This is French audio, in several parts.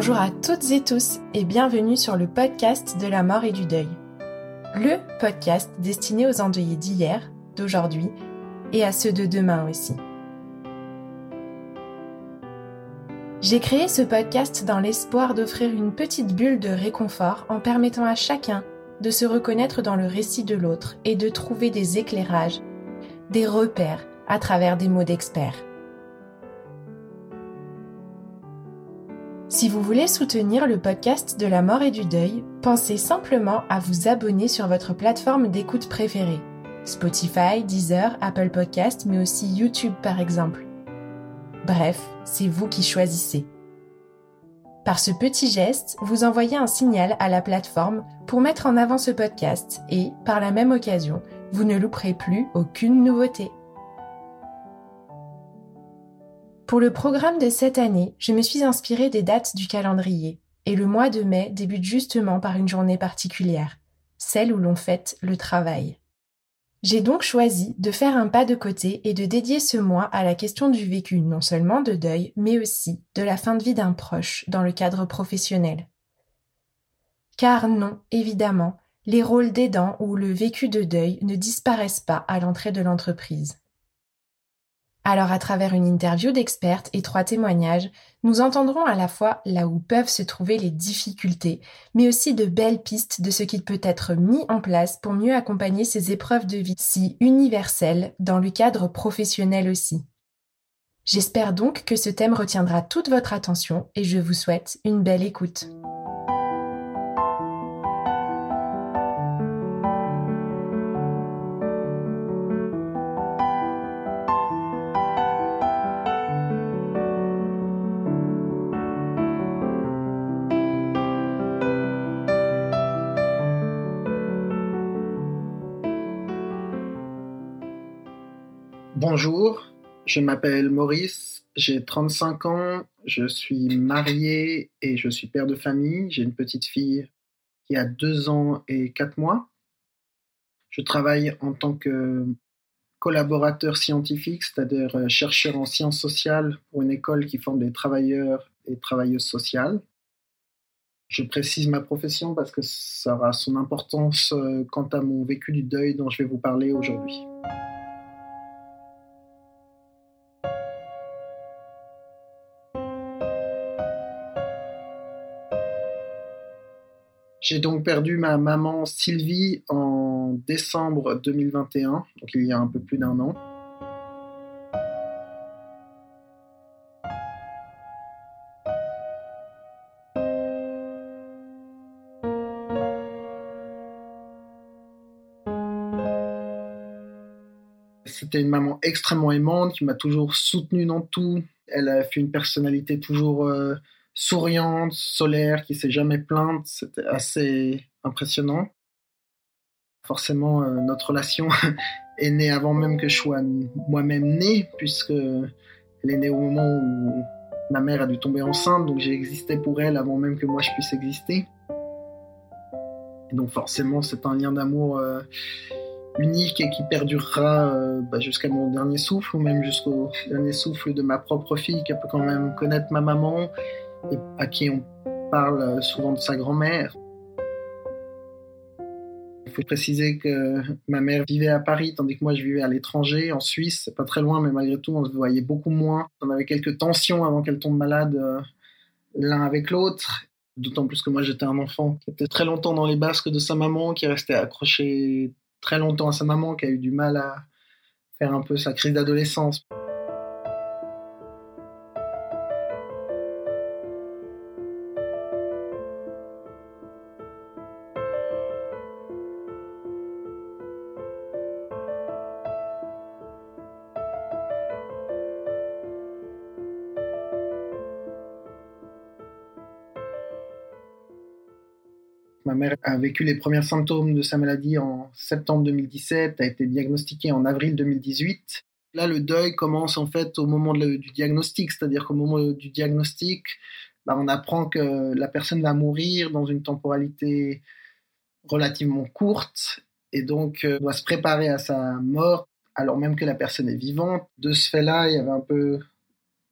Bonjour à toutes et tous et bienvenue sur le podcast de la mort et du deuil. Le podcast destiné aux endeuillés d'hier, d'aujourd'hui et à ceux de demain aussi. J'ai créé ce podcast dans l'espoir d'offrir une petite bulle de réconfort en permettant à chacun de se reconnaître dans le récit de l'autre et de trouver des éclairages, des repères à travers des mots d'experts. Si vous voulez soutenir le podcast de la mort et du deuil, pensez simplement à vous abonner sur votre plateforme d'écoute préférée. Spotify, Deezer, Apple Podcast, mais aussi YouTube par exemple. Bref, c'est vous qui choisissez. Par ce petit geste, vous envoyez un signal à la plateforme pour mettre en avant ce podcast et, par la même occasion, vous ne louperez plus aucune nouveauté. Pour le programme de cette année, je me suis inspirée des dates du calendrier, et le mois de mai débute justement par une journée particulière, celle où l'on fête le travail. J'ai donc choisi de faire un pas de côté et de dédier ce mois à la question du vécu non seulement de deuil, mais aussi de la fin de vie d'un proche dans le cadre professionnel. Car non, évidemment, les rôles d'aidant ou le vécu de deuil ne disparaissent pas à l'entrée de l'entreprise. Alors à travers une interview d'expertes et trois témoignages, nous entendrons à la fois là où peuvent se trouver les difficultés, mais aussi de belles pistes de ce qui peut être mis en place pour mieux accompagner ces épreuves de vie si universelles dans le cadre professionnel aussi. J'espère donc que ce thème retiendra toute votre attention et je vous souhaite une belle écoute. Bonjour, je m'appelle Maurice, j'ai 35 ans, je suis marié et je suis père de famille. J'ai une petite fille qui a 2 ans et 4 mois. Je travaille en tant que collaborateur scientifique, c'est-à-dire euh, chercheur en sciences sociales pour une école qui forme des travailleurs et travailleuses sociales. Je précise ma profession parce que ça aura son importance euh, quant à mon vécu du deuil dont je vais vous parler aujourd'hui. J'ai donc perdu ma maman Sylvie en décembre 2021, donc il y a un peu plus d'un an. C'était une maman extrêmement aimante qui m'a toujours soutenu dans tout. Elle a fait une personnalité toujours euh, souriante, solaire, qui s'est jamais plainte. C'était assez impressionnant. Forcément, euh, notre relation est née avant même que je sois moi-même né, puisque elle est née au moment où ma mère a dû tomber enceinte, donc j'ai existé pour elle avant même que moi je puisse exister. Et donc forcément, c'est un lien d'amour euh, unique et qui perdurera euh, bah, jusqu'à mon dernier souffle, ou même jusqu'au dernier souffle de ma propre fille, qui peut quand même connaître ma maman et à qui on parle souvent de sa grand-mère. Il faut préciser que ma mère vivait à Paris, tandis que moi je vivais à l'étranger, en Suisse. Pas très loin, mais malgré tout, on se voyait beaucoup moins. On avait quelques tensions avant qu'elle tombe malade euh, l'un avec l'autre. D'autant plus que moi j'étais un enfant qui était très longtemps dans les basques de sa maman, qui restait accroché très longtemps à sa maman, qui a eu du mal à faire un peu sa crise d'adolescence. Mère a vécu les premiers symptômes de sa maladie en septembre 2017, a été diagnostiquée en avril 2018. Là, le deuil commence en fait au moment du diagnostic, c'est-à-dire qu'au moment du diagnostic, bah, on apprend que la personne va mourir dans une temporalité relativement courte et donc euh, doit se préparer à sa mort alors même que la personne est vivante. De ce fait-là, il y avait un peu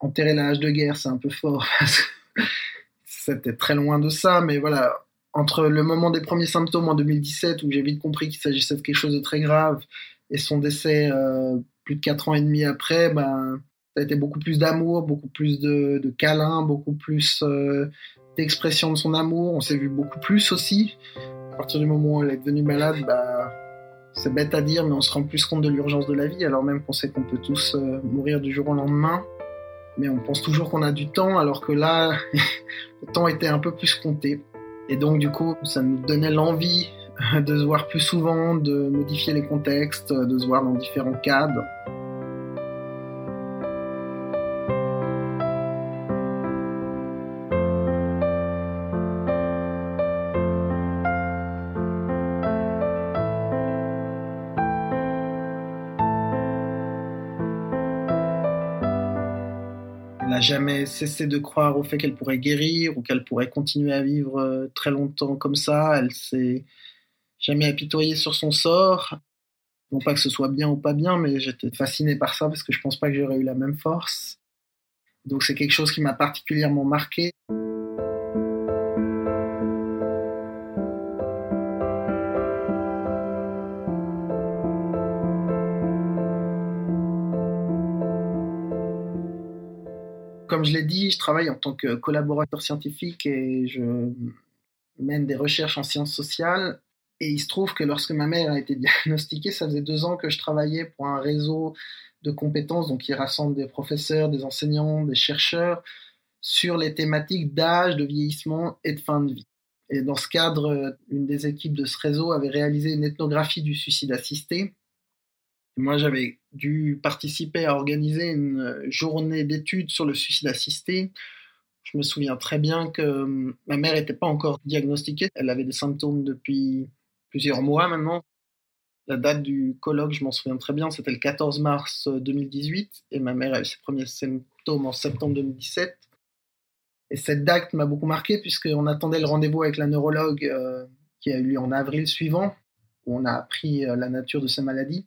enterré l'âge de guerre, c'est un peu fort. C'était très loin de ça, mais voilà, entre le moment des premiers symptômes en 2017, où j'ai vite compris qu'il s'agissait de quelque chose de très grave, et son décès euh, plus de 4 ans et demi après, ben, ça a été beaucoup plus d'amour, beaucoup plus de, de câlins, beaucoup plus euh, d'expression de son amour. On s'est vu beaucoup plus aussi. À partir du moment où elle est devenue malade, bah, c'est bête à dire, mais on se rend plus compte de l'urgence de la vie, alors même qu'on sait qu'on peut tous euh, mourir du jour au lendemain. Mais on pense toujours qu'on a du temps, alors que là, le temps était un peu plus compté. Et donc, du coup, ça nous donnait l'envie de se voir plus souvent, de modifier les contextes, de se voir dans différents cadres. Jamais cessé de croire au fait qu'elle pourrait guérir ou qu'elle pourrait continuer à vivre euh, très longtemps comme ça. Elle s'est jamais apitoyée sur son sort. Non pas que ce soit bien ou pas bien, mais j'étais fasciné par ça parce que je pense pas que j'aurais eu la même force. Donc c'est quelque chose qui m'a particulièrement marqué. Travaille en tant que collaborateur scientifique et je mène des recherches en sciences sociales. Et il se trouve que lorsque ma mère a été diagnostiquée, ça faisait deux ans que je travaillais pour un réseau de compétences, donc qui rassemble des professeurs, des enseignants, des chercheurs, sur les thématiques d'âge, de vieillissement et de fin de vie. Et dans ce cadre, une des équipes de ce réseau avait réalisé une ethnographie du suicide assisté, moi, j'avais dû participer à organiser une journée d'études sur le suicide assisté. Je me souviens très bien que hum, ma mère n'était pas encore diagnostiquée. Elle avait des symptômes depuis plusieurs mois maintenant. La date du colloque, je m'en souviens très bien, c'était le 14 mars 2018 et ma mère a eu ses premiers symptômes en septembre 2017. Et cette date m'a beaucoup marqué puisqu'on attendait le rendez-vous avec la neurologue euh, qui a eu lieu en avril suivant, où on a appris euh, la nature de sa maladie.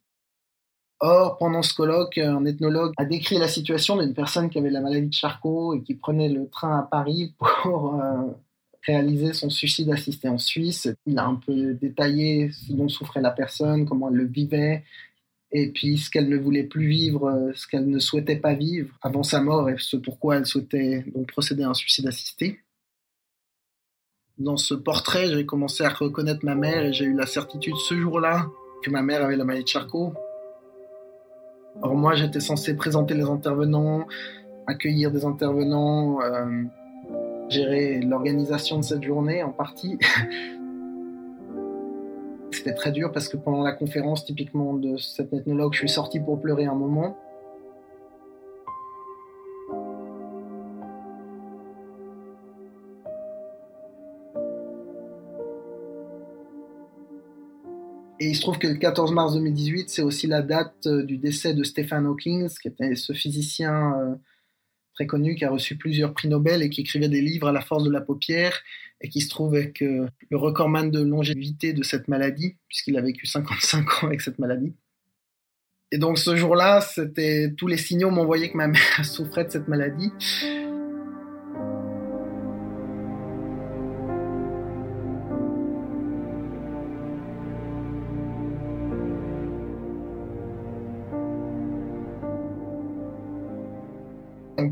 Or, pendant ce colloque, un ethnologue a décrit la situation d'une personne qui avait la maladie de Charcot et qui prenait le train à Paris pour euh, réaliser son suicide assisté en Suisse. Il a un peu détaillé ce dont souffrait la personne, comment elle le vivait, et puis ce qu'elle ne voulait plus vivre, euh, ce qu'elle ne souhaitait pas vivre avant sa mort et ce pourquoi elle souhaitait donc procéder à un suicide assisté. Dans ce portrait, j'ai commencé à reconnaître ma mère et j'ai eu la certitude ce jour-là que ma mère avait la maladie de Charcot alors moi, j'étais censé présenter les intervenants, accueillir des intervenants, euh, gérer l'organisation de cette journée en partie. C'était très dur parce que pendant la conférence, typiquement de cette ethnologue, je suis sorti pour pleurer un moment. Il se trouve que le 14 mars 2018, c'est aussi la date euh, du décès de Stephen Hawking, qui était ce physicien euh, très connu qui a reçu plusieurs prix Nobel et qui écrivait des livres à la force de la paupière et qui se trouve avec euh, le recordman de longévité de cette maladie, puisqu'il a vécu 55 ans avec cette maladie. Et donc ce jour-là, c'était tous les signaux m'envoyaient que ma mère souffrait de cette maladie.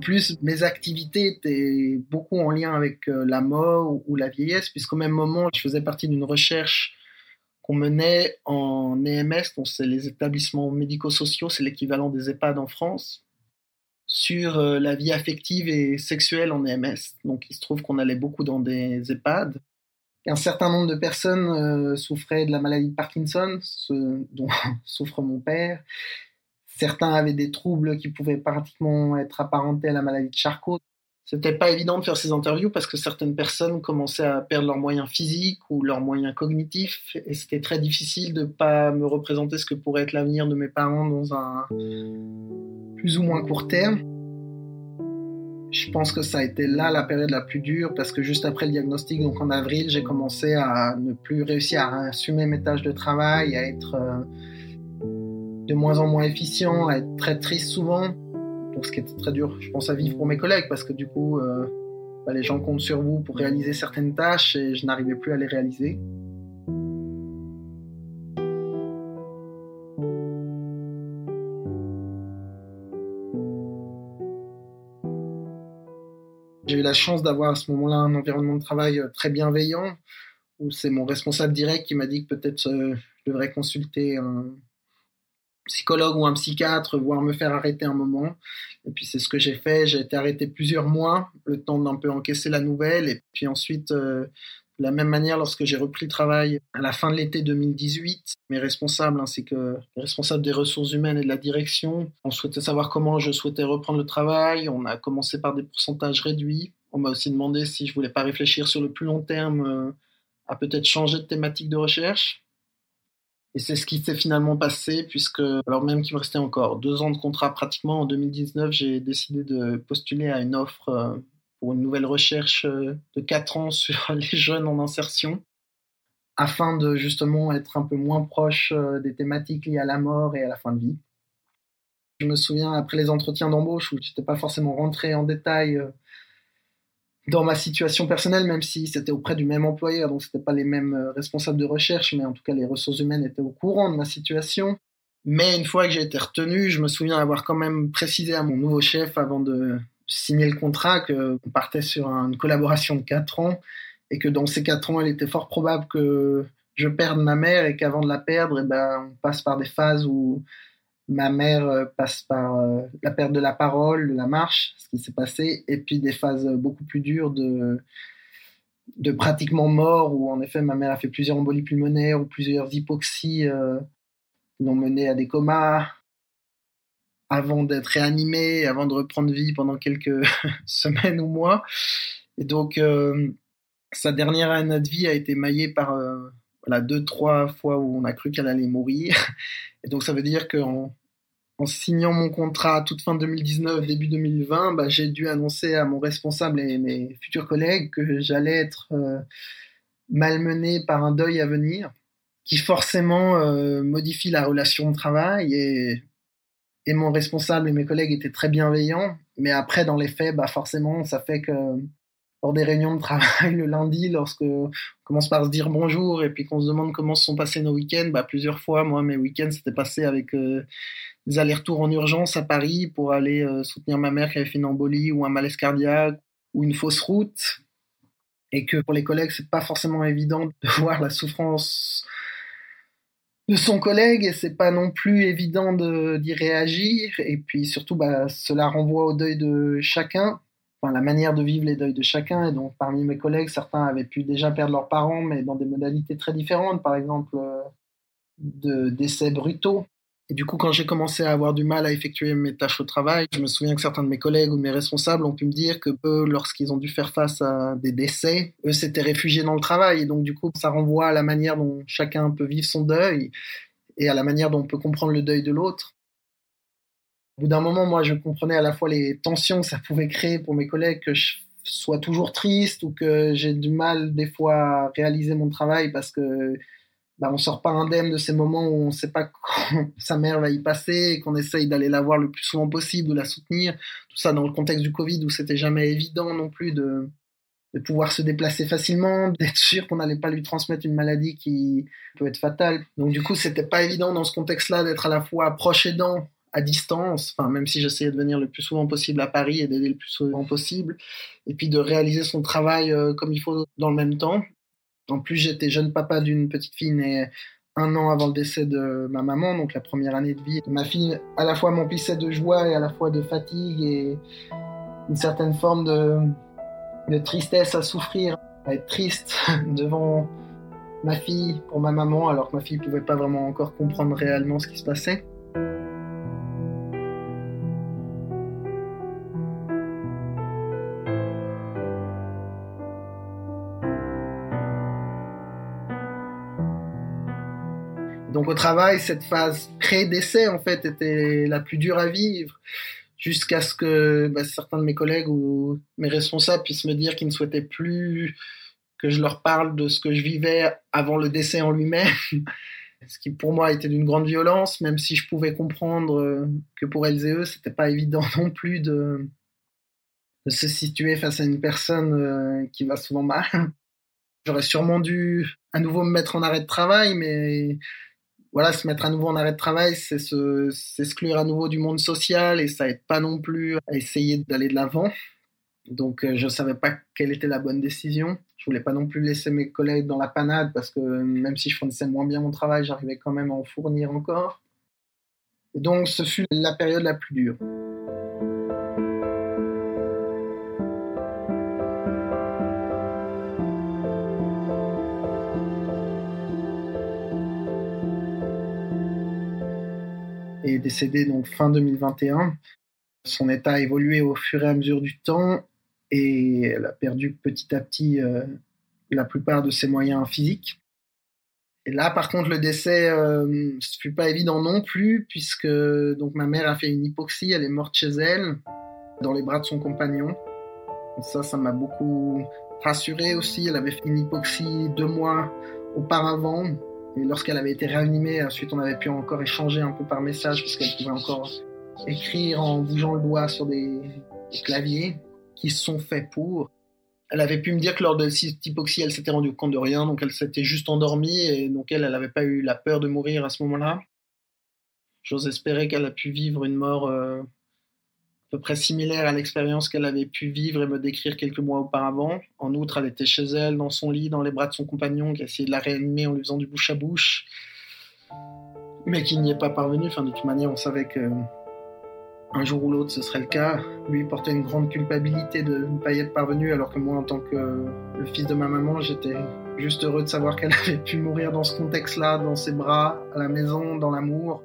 Plus, mes activités étaient beaucoup en lien avec euh, la mort ou la vieillesse, puisqu'au même moment, je faisais partie d'une recherche qu'on menait en EMS, donc c'est les établissements médico-sociaux, c'est l'équivalent des EHPAD en France, sur euh, la vie affective et sexuelle en EMS. Donc il se trouve qu'on allait beaucoup dans des EHPAD. Un certain nombre de personnes euh, souffraient de la maladie de Parkinson, dont souffre mon père. Certains avaient des troubles qui pouvaient pratiquement être apparentés à la maladie de Charcot. C'était pas évident de faire ces interviews parce que certaines personnes commençaient à perdre leurs moyens physiques ou leurs moyens cognitifs et c'était très difficile de pas me représenter ce que pourrait être l'avenir de mes parents dans un plus ou moins court terme. Je pense que ça a été là la période la plus dure parce que juste après le diagnostic, donc en avril, j'ai commencé à ne plus réussir à assumer mes tâches de travail, à être euh, de moins en moins efficient, à être très triste souvent. Donc ce qui était très dur, je pense, à vivre pour mes collègues parce que du coup, euh, bah, les gens comptent sur vous pour réaliser certaines tâches et je n'arrivais plus à les réaliser. J'ai eu la chance d'avoir à ce moment-là un environnement de travail euh, très bienveillant, où c'est mon responsable direct qui m'a dit que peut-être euh, je devrais consulter un psychologue ou un psychiatre, voire me faire arrêter un moment. Et puis c'est ce que j'ai fait. J'ai été arrêté plusieurs mois, le temps d'un peu encaisser la nouvelle. Et puis ensuite, euh, de la même manière, lorsque j'ai repris le travail à la fin de l'été 2018, mes responsables ainsi que les responsables des ressources humaines et de la direction, on souhaitait savoir comment je souhaitais reprendre le travail. On a commencé par des pourcentages réduits. On m'a aussi demandé si je voulais pas réfléchir sur le plus long terme euh, à peut-être changer de thématique de recherche. Et c'est ce qui s'est finalement passé, puisque, alors même qu'il me restait encore deux ans de contrat pratiquement, en 2019, j'ai décidé de postuler à une offre euh, pour une nouvelle recherche euh, de 4 ans sur les jeunes en insertion, afin de justement être un peu moins proche euh, des thématiques liées à la mort et à la fin de vie. Je me souviens après les entretiens d'embauche où je n'étais pas forcément rentré en détail dans ma situation personnelle, même si c'était auprès du même employeur, donc c'était pas les mêmes responsables de recherche, mais en tout cas les ressources humaines étaient au courant de ma situation. Mais une fois que j'ai été retenu, je me souviens avoir quand même précisé à mon nouveau chef avant de, signé le contrat qu'on partait sur une collaboration de 4 ans et que dans ces 4 ans, il était fort probable que je perde ma mère et qu'avant de la perdre, eh ben, on passe par des phases où ma mère euh, passe par euh, la perte de la parole, de la marche, ce qui s'est passé, et puis des phases beaucoup plus dures de, pratiquement mort, où en effet ma mère a fait plusieurs embolies pulmonaires ou plusieurs hypoxies euh, qui l'ont mené à des comas, avant d'être réanimé, avant de reprendre vie pendant quelques semaines ou mois. Et donc, euh, sa dernière année de vie a été maillée par euh, voilà, deux, trois fois où on a cru qu'elle allait mourir. Et donc, ça veut dire qu'en en signant mon contrat toute fin 2019, début 2020, bah, j'ai dû annoncer à mon responsable et mes futurs collègues que j'allais être euh, malmené par un deuil à venir qui forcément euh, modifie la relation de travail et et mon responsable et mes collègues étaient très bienveillants. Mais après, dans les faits, bah forcément, ça fait que lors des réunions de travail le lundi, lorsque on commence par se dire bonjour et puis qu'on se demande comment se sont passés nos week-ends, bah plusieurs fois, moi, mes week-ends s'étaient passés avec euh, des allers-retours en urgence à Paris pour aller euh, soutenir ma mère qui avait fait une embolie ou un malaise cardiaque ou une fausse route. Et que pour les collègues, c'est pas forcément évident de voir la souffrance de son collègue et c'est pas non plus évident d'y réagir. Et puis surtout bah, cela renvoie au deuil de chacun la manière de vivre les deuils de chacun et donc parmi mes collègues certains avaient pu déjà perdre leurs parents mais dans des modalités très différentes par exemple euh, de décès brutaux et du coup, quand j'ai commencé à avoir du mal à effectuer mes tâches au travail, je me souviens que certains de mes collègues ou mes responsables ont pu me dire que eux, lorsqu'ils ont dû faire face à des décès, eux s'étaient réfugiés dans le travail. Et donc, du coup, ça renvoie à la manière dont chacun peut vivre son deuil et à la manière dont on peut comprendre le deuil de l'autre. Au bout d'un moment, moi, je comprenais à la fois les tensions que ça pouvait créer pour mes collègues, que je sois toujours triste ou que j'ai du mal des fois à réaliser mon travail parce que bah, on sort pas indemne de ces moments où on sait pas quand sa mère va y passer et qu'on essaye d'aller la voir le plus souvent possible, de la soutenir. Tout ça dans le contexte du Covid où c'était jamais évident non plus de, pouvoir se déplacer facilement, d'être sûr qu'on n'allait pas lui transmettre une maladie qui peut être fatale. Donc du coup, c'était pas évident dans ce contexte-là d'être à la fois proche aidant à distance, enfin, même si j'essayais de venir le plus souvent possible à Paris et d'aider le plus souvent possible, et puis de réaliser son travail comme il faut dans le même temps. En plus, j'étais jeune papa d'une petite fille née un an avant le décès de ma maman, donc la première année de vie. Ma fille, à la fois m'emplissait de joie et à la fois de fatigue et une certaine forme de, de tristesse à souffrir, à être triste devant ma fille pour ma maman, alors que ma fille ne pouvait pas vraiment encore comprendre réellement ce qui se passait. Donc au travail, cette phase pré-décès, en fait, était la plus dure à vivre, jusqu'à ce que bah, certains de mes collègues ou mes responsables puissent me dire qu'ils ne souhaitaient plus que je leur parle de ce que je vivais avant le décès en lui-même. Ce qui pour moi était d'une grande violence, même si je pouvais comprendre que pour elles et eux, c'était pas évident non plus de, de se situer face à une personne euh, qui va souvent mal. J'aurais sûrement dû à nouveau me mettre en arrêt de travail, mais voilà, se mettre à nouveau en arrêt de travail, c'est s'exclure à nouveau du monde social et ça aide pas non plus à essayer d'aller de l'avant. Donc euh, je savais pas quelle était la bonne décision. Je voulais pas non plus laisser mes collègues dans la panade parce que même si je fournissais moins bien mon travail, j'arrivais quand même à en fournir encore. Et donc ce fut la période la plus dure. Est décédé donc fin 2021. Son état a évolué au fur et à mesure du temps et elle a perdu petit à petit euh, la plupart de ses moyens physiques. Et là, par contre, le décès, euh, ce fut pas évident non plus, puisque donc ma mère a fait une hypoxie, elle est morte chez elle, dans les bras de son compagnon. ça, ça m'a beaucoup rassuré aussi. Elle avait fait une hypoxie deux mois auparavant, lorsqu'elle avait été réanimée, ensuite on avait pu encore échanger un peu par message puisqu'elle pouvait encore écrire en bougeant le doigt sur des, claviers qui sont faits pour. Elle avait pu me dire que lors de cette hypoxie, elle s'était rendue compte de rien, donc elle s'était juste endormie et donc elle, elle n'avait pas eu la peur de mourir à ce moment-là. J'ose espérer qu'elle a pu vivre une mort euh, peu près similaire à l'expérience qu'elle avait pu vivre et me décrire quelques mois auparavant. En outre, elle était chez elle, dans son lit, dans les bras de son compagnon, qui essayait de la réanimer en lui faisant du bouche à bouche, mais qui n'y est pas parvenu. Enfin, de toute manière, on savait que un jour ou l'autre, ce serait le cas. Lui portait une grande culpabilité de ne pas y être parvenu, alors que moi, en tant que le fils de ma maman, j'étais juste heureux de savoir qu'elle avait pu mourir dans ce contexte-là, dans ses bras, à la maison, dans l'amour.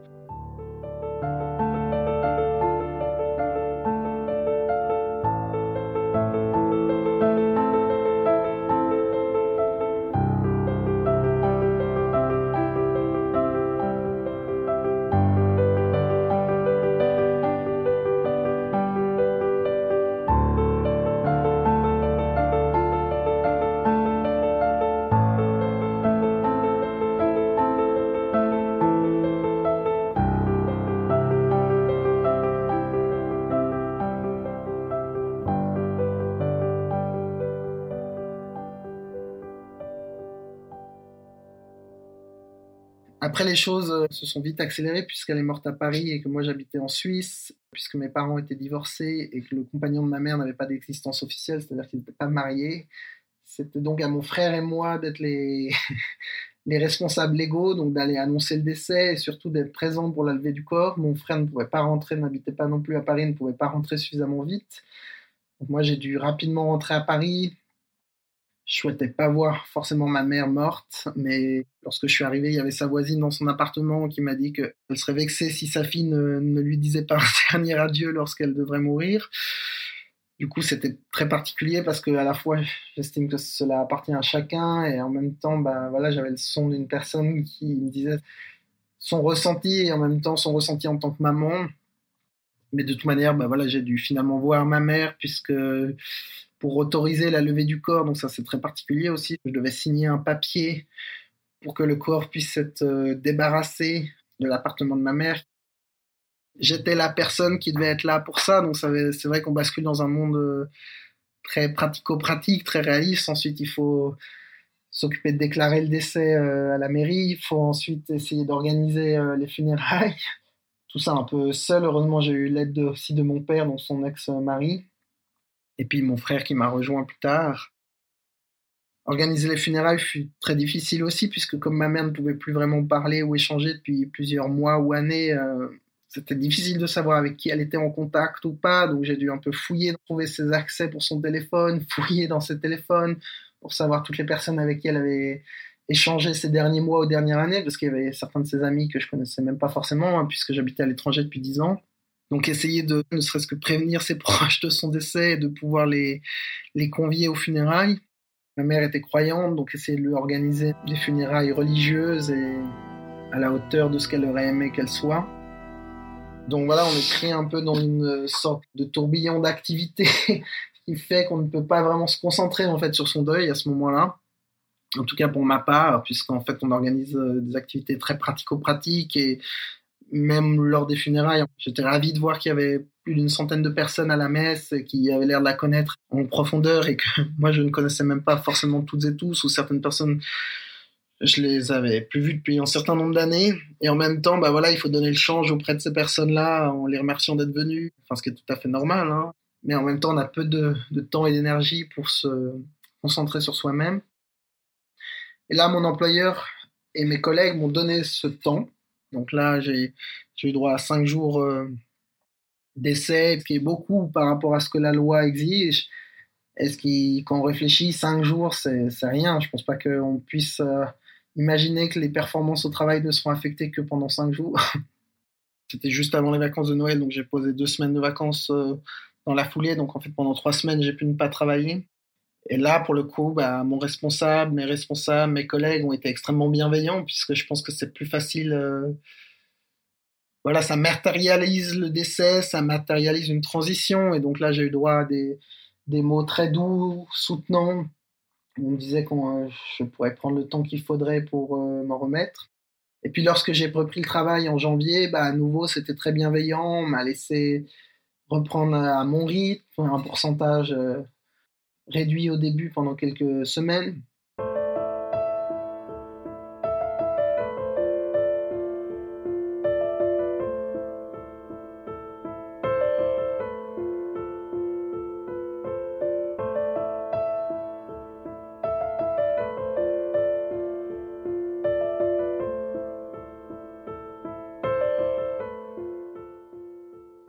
Après, les choses euh, se sont vite accélérées puisqu'elle est morte à Paris et que moi j'habitais en Suisse, puisque mes parents étaient divorcés et que le compagnon de ma mère n'avait pas d'existence officielle, c'est-à-dire qu'il n'était pas marié. C'était donc à mon frère et moi d'être les, les responsables légaux, donc d'aller annoncer le décès et surtout d'être présent pour la levée du corps. Mon frère ne pouvait pas rentrer, n'habitait pas non plus à Paris, ne pouvait pas rentrer suffisamment vite. Moi j'ai dû rapidement rentrer à Paris, je souhaitais pas voir forcément ma mère morte, mais lorsque je suis arrivé, il y avait sa voisine dans son appartement qui m'a dit qu'elle serait vexée si sa fille ne, lui disait pas un dernier adieu lorsqu'elle devrait mourir. Du coup, c'était très particulier parce que à la fois, j'estime que cela appartient à chacun et en même temps, bah voilà, j'avais le son d'une personne qui me disait son ressenti et en même temps son ressenti en tant que maman. Mais de toute manière, bah voilà, j'ai dû finalement voir ma mère puisque pour autoriser la levée du corps, donc ça c'est très particulier aussi, je devais signer un papier pour que le corps puisse être euh, débarrassé de l'appartement de ma mère. J'étais la personne qui devait être là pour ça, donc c'est vrai qu'on bascule dans un monde euh, très pratico-pratique, très réaliste. Ensuite, il faut s'occuper de déclarer le décès euh, à la mairie, il faut ensuite essayer d'organiser les funérailles tout ça un peu seul. Heureusement, j'ai eu l'aide aussi de mon père, donc son ex-mari, et puis mon frère qui m'a rejoint plus tard. Organiser les funérailles fut très difficile aussi, puisque comme ma mère ne pouvait plus vraiment parler ou échanger depuis plusieurs mois ou années, euh, c'était difficile de savoir avec qui elle était en contact ou pas, donc j'ai dû un peu fouiller, trouver ses accès pour son téléphone, fouiller dans ses téléphones pour savoir toutes les personnes avec qui elle avait échangé ces derniers mois ou dernières années, parce qu'il y avait certains de ses amis que je connaissais même pas forcément, hein, puisque j'habitais à l'étranger depuis dix ans. Donc essayer de ne serait-ce que prévenir ses proches de son décès et de pouvoir les, les convier aux funérailles. Ma mère était croyante, donc essayer de lui organiser des funérailles religieuses et à la hauteur de ce qu'elle aurait aimé qu'elle soit. Donc voilà, on est pris un peu dans une sorte de tourbillon d'activités qui fait qu'on ne peut pas vraiment se concentrer en fait sur son deuil à ce moment-là. En tout cas pour ma part, puisqu'en fait on organise euh, des activités très pratico-pratiques et même lors des funérailles, j'étais ravi de voir qu'il y avait plus d'une centaine de personnes à la messe qui avaient l'air de la connaître en profondeur et que moi je ne connaissais même pas forcément toutes et tous ou certaines personnes. Je les avais plus vues depuis un certain nombre d'années. Et en même temps bah voilà il faut donner le change auprès de ces personnes là en les remerciant d'être venues. Enfin ce qui est tout à fait normal hein. mais en même temps on a peu de, de temps et d'énergie pour se concentrer sur soi-même. Et là mon employeur et mes collègues m'ont donné ce temps donc là, j'ai eu droit à cinq jours euh, d'essai, ce qui est beaucoup par rapport à ce que la loi exige. Est-ce qu'on réfléchit, cinq jours, c'est rien. Je pense pas qu'on puisse euh, imaginer que les performances au travail ne seront affectées que pendant cinq jours. C'était juste avant les vacances de Noël, donc j'ai posé deux semaines de vacances euh, dans la foulée. Donc en fait, pendant trois semaines, j'ai pu ne pas travailler. Et là, pour le coup, bah, mon responsable, mes responsables, mes collègues ont été extrêmement bienveillants puisque je pense que c'est plus facile. Euh, voilà, ça matérialise le décès, ça matérialise une transition. Et donc là, j'ai eu droit à des, des mots très doux, soutenants. On me disait que euh, je pourrais prendre le temps qu'il faudrait pour euh, m'en remettre. Et puis lorsque j'ai repris le travail en janvier, bah, à nouveau, c'était très bienveillant. On m'a laissé reprendre à mon rythme, un pourcentage réduit au début pendant quelques semaines.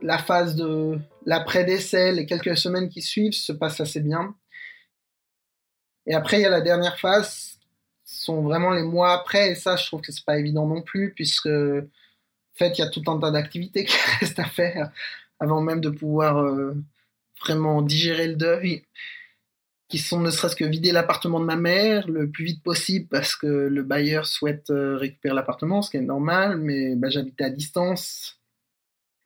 la phase de l'après-décès, les quelques semaines qui suivent se passent assez bien. Et après, il y a la dernière phase, sont vraiment les mois après, et ça, je trouve que c'est pas évident non plus, puisque, en fait, il y a tout un tas d'activités qui restent à faire avant même de pouvoir euh, vraiment digérer le deuil, qui sont ne serait-ce que vider l'appartement de ma mère le plus vite possible parce que le bailleur souhaite euh, récupérer l'appartement, ce qui est normal, mais bah, j'habitais à distance.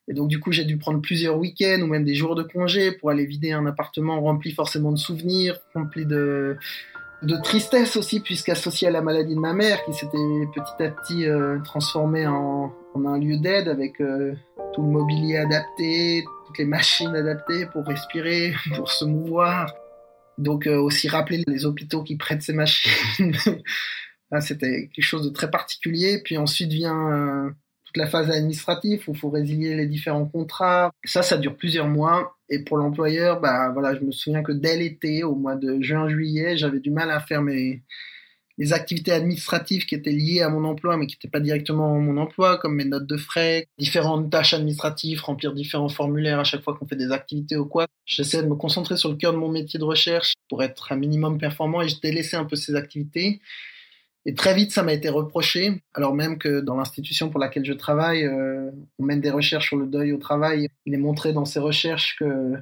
Et donc, du coup, j'ai dû prendre plusieurs week-ends ou même des jours de congé pour aller vider un appartement rempli forcément de souvenirs, rempli de, de tristesse aussi, puisqu'associé à la maladie de ma mère, qui s'était petit à petit euh, transformé en, en, un lieu d'aide avec euh, tout le mobilier adapté, toutes les machines adaptées pour respirer, pour se mouvoir. Donc, euh, aussi rappeler les hôpitaux qui prêtent ces machines. C'était quelque chose de très particulier. Puis ensuite vient toute la phase administrative où il faut résilier les différents contrats. Ça, ça dure plusieurs mois. Et pour l'employeur, bah voilà, je me souviens que dès l'été, au mois de juin-juillet, j'avais du mal à faire mes les activités administratives qui étaient liées à mon emploi, mais qui n'étaient pas directement mon emploi, comme mes notes de frais, différentes tâches administratives, remplir différents formulaires à chaque fois qu'on fait des activités ou quoi. J'essaie de me concentrer sur le cœur de mon métier de recherche pour être un minimum performant et je délaissais un peu ces activités. Et très vite, ça m'a été reproché, alors même que dans l'institution pour laquelle je travaille, euh, on mène des recherches sur le deuil au travail. Il est montré dans ces recherches que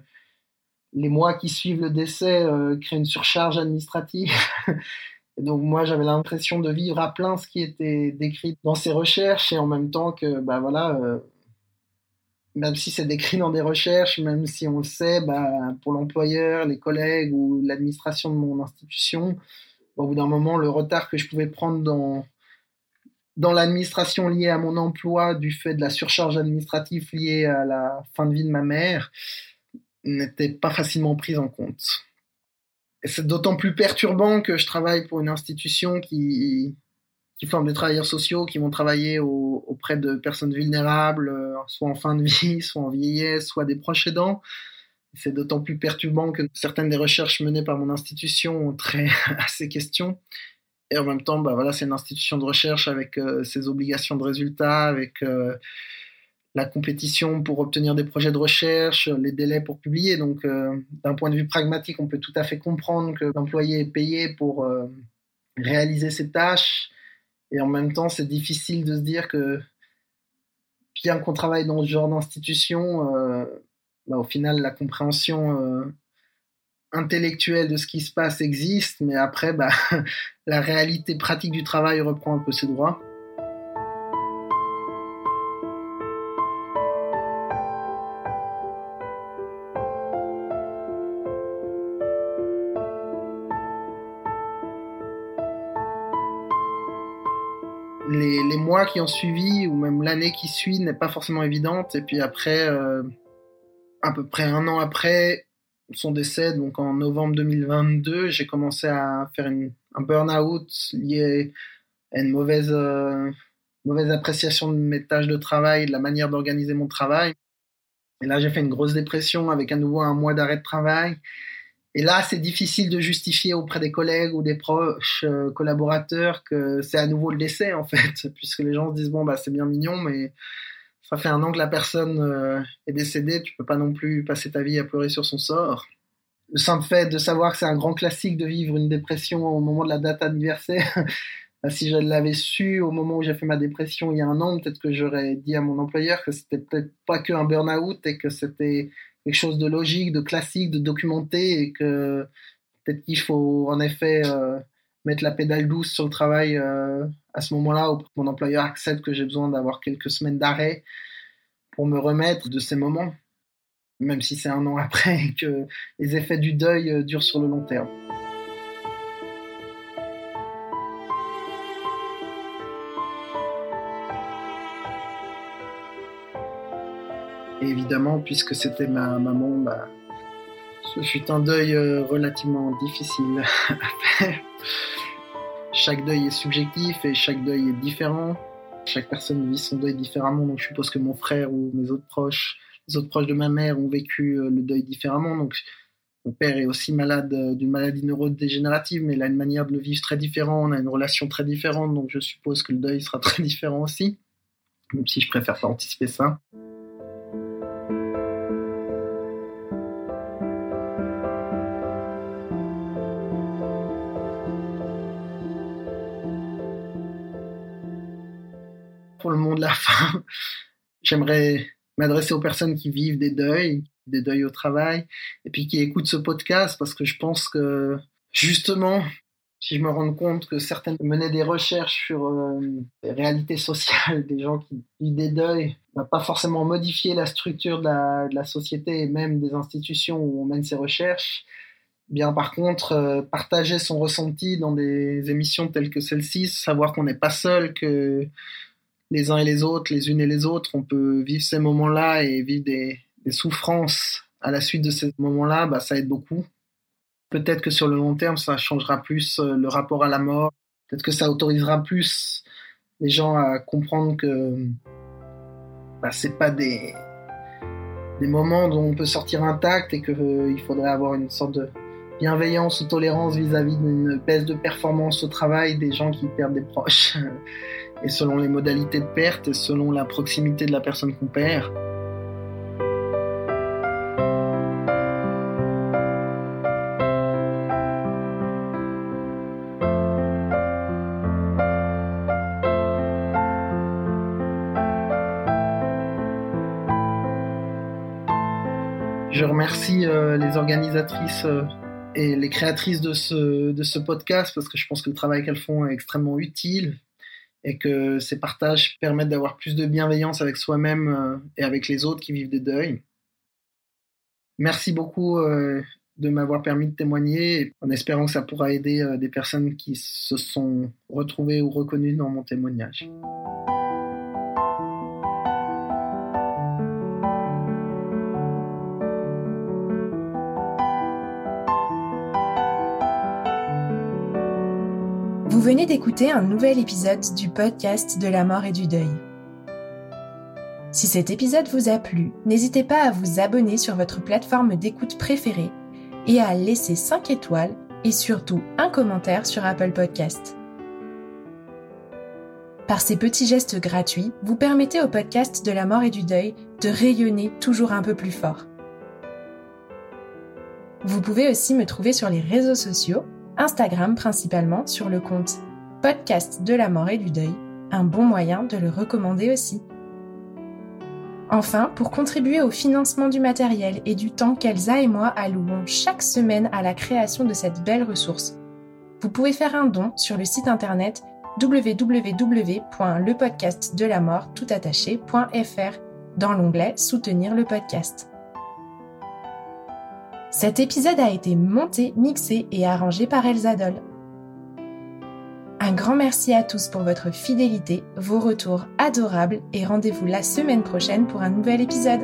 les mois qui suivent le décès euh, créent une surcharge administrative. et donc moi, j'avais l'impression de vivre à plein ce qui était décrit dans ces recherches et en même temps que, bah voilà, euh, même si c'est décrit dans des recherches, même si on le sait, bah, pour l'employeur, les collègues ou l'administration de mon institution, au bout d'un moment, le retard que je pouvais prendre dans, dans l'administration liée à mon emploi du fait de la surcharge administrative liée à la fin de vie de ma mère n'était pas facilement prise en compte. C'est d'autant plus perturbant que je travaille pour une institution qui, forment des travailleurs sociaux, qui vont travailler auprès de personnes vulnérables, soit en fin de vie, soit en vieillesse, soit des proches aidants. C'est d'autant plus perturbant que certaines des recherches menées par mon institution ont trait à ces questions. Et en même temps, bah voilà, c'est une institution de recherche avec euh, ses obligations de résultats, avec euh, la compétition pour obtenir des projets de recherche, les délais pour publier. Donc, euh, d'un point de vue pragmatique, on peut tout à fait comprendre que l'employé est payé pour réaliser ses tâches. Et en même temps, c'est difficile de se dire que, bien qu'on travaille dans ce genre d'institution, bah, au final, la compréhension intellectuelle de ce qui se passe existe, mais après, bah, la réalité pratique du travail reprend un peu ses droits. Les, mois qui ont suivi, ou même l'année qui suit, n'est pas forcément évidente. Et puis après, euh, à peu près un an après, son décès, donc en novembre 2022, j'ai commencé à faire un burn-out lié à une mauvaise, euh, mauvaise appréciation de mes tâches de travail, de la manière d'organiser mon travail. Et là, j'ai fait une grosse dépression avec à nouveau un mois d'arrêt de travail. Et là, c'est difficile de justifier auprès des collègues ou des proches euh, collaborateurs que c'est à nouveau le décès, en fait, puisque les gens se disent, bon, bah, c'est bien mignon, mais ça fait un an que la personne euh, est décédée, tu peux pas non plus passer ta vie à pleurer sur son sort. Le simple fait de savoir que c'est un grand classique de vivre une dépression au moment de la date anniversaire, bah, si je l'avais su au moment où j'ai fait ma dépression il y a un an, peut-être que j'aurais dit à mon employeur que c'était peut-être pas qu'un burn-out et que c'était quelque chose de logique, de classique, de documenté et que peut-être qu'il faut en effet euh, mettre la pédale douce sur le travail euh, à ce moment-là, où mon employeur accepte que j'ai besoin d'avoir quelques semaines d'arrêt pour me remettre de ces moments, même si c'est un an après et que les effets du deuil euh, durent sur le long terme. Et évidemment, puisque c'était ma maman, bah, ce fut un deuil euh, relativement difficile à faire chaque deuil est subjectif et chaque deuil est différent. Chaque personne vit son deuil différemment, donc je suppose que mon frère ou mes autres proches, les autres proches de ma mère ont vécu euh, le deuil différemment. Donc mon père est aussi malade euh, d'une maladie neurodégénérative, mais il a une manière de le vivre très différente, on a une relation très différente, donc je suppose que le deuil sera très différent aussi, même si je préfère pas anticiper ça. Femme. J'aimerais m'adresser aux personnes qui vivent des deuils, des deuils au travail, et puis qui écoutent ce podcast parce que je pense que justement, si je me rends compte que certaines menaient des recherches sur euh, les réalités sociales des gens qui vivent des deuils, va pas forcément modifier la structure de la, société et même des institutions où on mène ces recherches. Bien par contre, euh, partager son ressenti dans des émissions telles que celle-ci, savoir qu'on n'est pas seul, que les uns et les autres, les unes et les autres, on peut vivre ces moments-là et vivre des, souffrances à la suite de ces moments-là, bah, ça aide beaucoup. Peut-être que sur le long terme, ça changera plus euh, le rapport à la mort. Peut-être que ça autorisera plus les gens à comprendre que bah, c'est pas des, moments dont on peut sortir intact et qu'il euh, faudrait avoir une sorte de bienveillance ou tolérance vis-à-vis d'une baisse de performance au travail des gens qui perdent des proches. et selon les modalités de perte et selon la proximité de la personne qu'on perd. Je remercie euh, les organisatrices euh, et les créatrices de ce, de ce podcast parce que je pense que le travail qu'elles font est extrêmement utile et que ces partages permettent d'avoir plus de bienveillance avec soi-même euh, et avec les autres qui vivent des deuils. Merci beaucoup euh, de m'avoir permis de témoigner en espérant que ça pourra aider euh, des personnes qui se sont retrouvées ou reconnues dans mon témoignage. Venez d'écouter un nouvel épisode du podcast de la mort et du deuil. Si cet épisode vous a plu, n'hésitez pas à vous abonner sur votre plateforme d'écoute préférée et à laisser 5 étoiles et surtout un commentaire sur Apple Podcast. Par ces petits gestes gratuits, vous permettez au podcast de la mort et du deuil de rayonner toujours un peu plus fort. Vous pouvez aussi me trouver sur les réseaux sociaux, Instagram principalement sur le compte Podcast de la mort et du deuil, un bon moyen de le recommander aussi. Enfin, pour contribuer au financement du matériel et du temps qu'Elsa et moi allouons chaque semaine à la création de cette belle ressource, vous pouvez faire un don sur le site internet www.lepodcastdelamortoutattaché.fr dans l'onglet Soutenir le podcast. Cet épisode a été monté, mixé et arrangé par Elsa. Un grand merci à tous pour votre fidélité, vos retours adorables et rendez-vous la semaine prochaine pour un nouvel épisode.